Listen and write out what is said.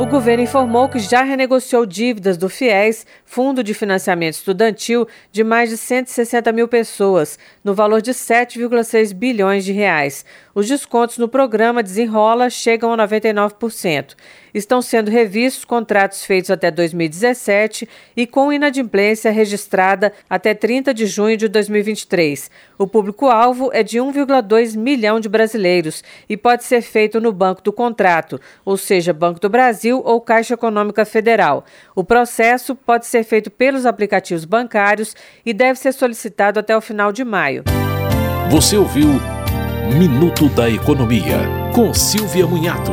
O governo informou que já renegociou dívidas do FIES, Fundo de Financiamento Estudantil, de mais de 160 mil pessoas, no valor de 7,6 bilhões de reais. Os descontos no programa Desenrola chegam a 99%. Estão sendo revistos contratos feitos até 2017 e com inadimplência registrada até 30 de junho de 2023. O público-alvo é de 1,2 milhão de brasileiros e pode ser feito no Banco do Contrato, ou seja, Banco do Brasil ou Caixa Econômica Federal. O processo pode ser feito pelos aplicativos bancários e deve ser solicitado até o final de maio. Você ouviu Minuto da Economia, com Silvia Munhato.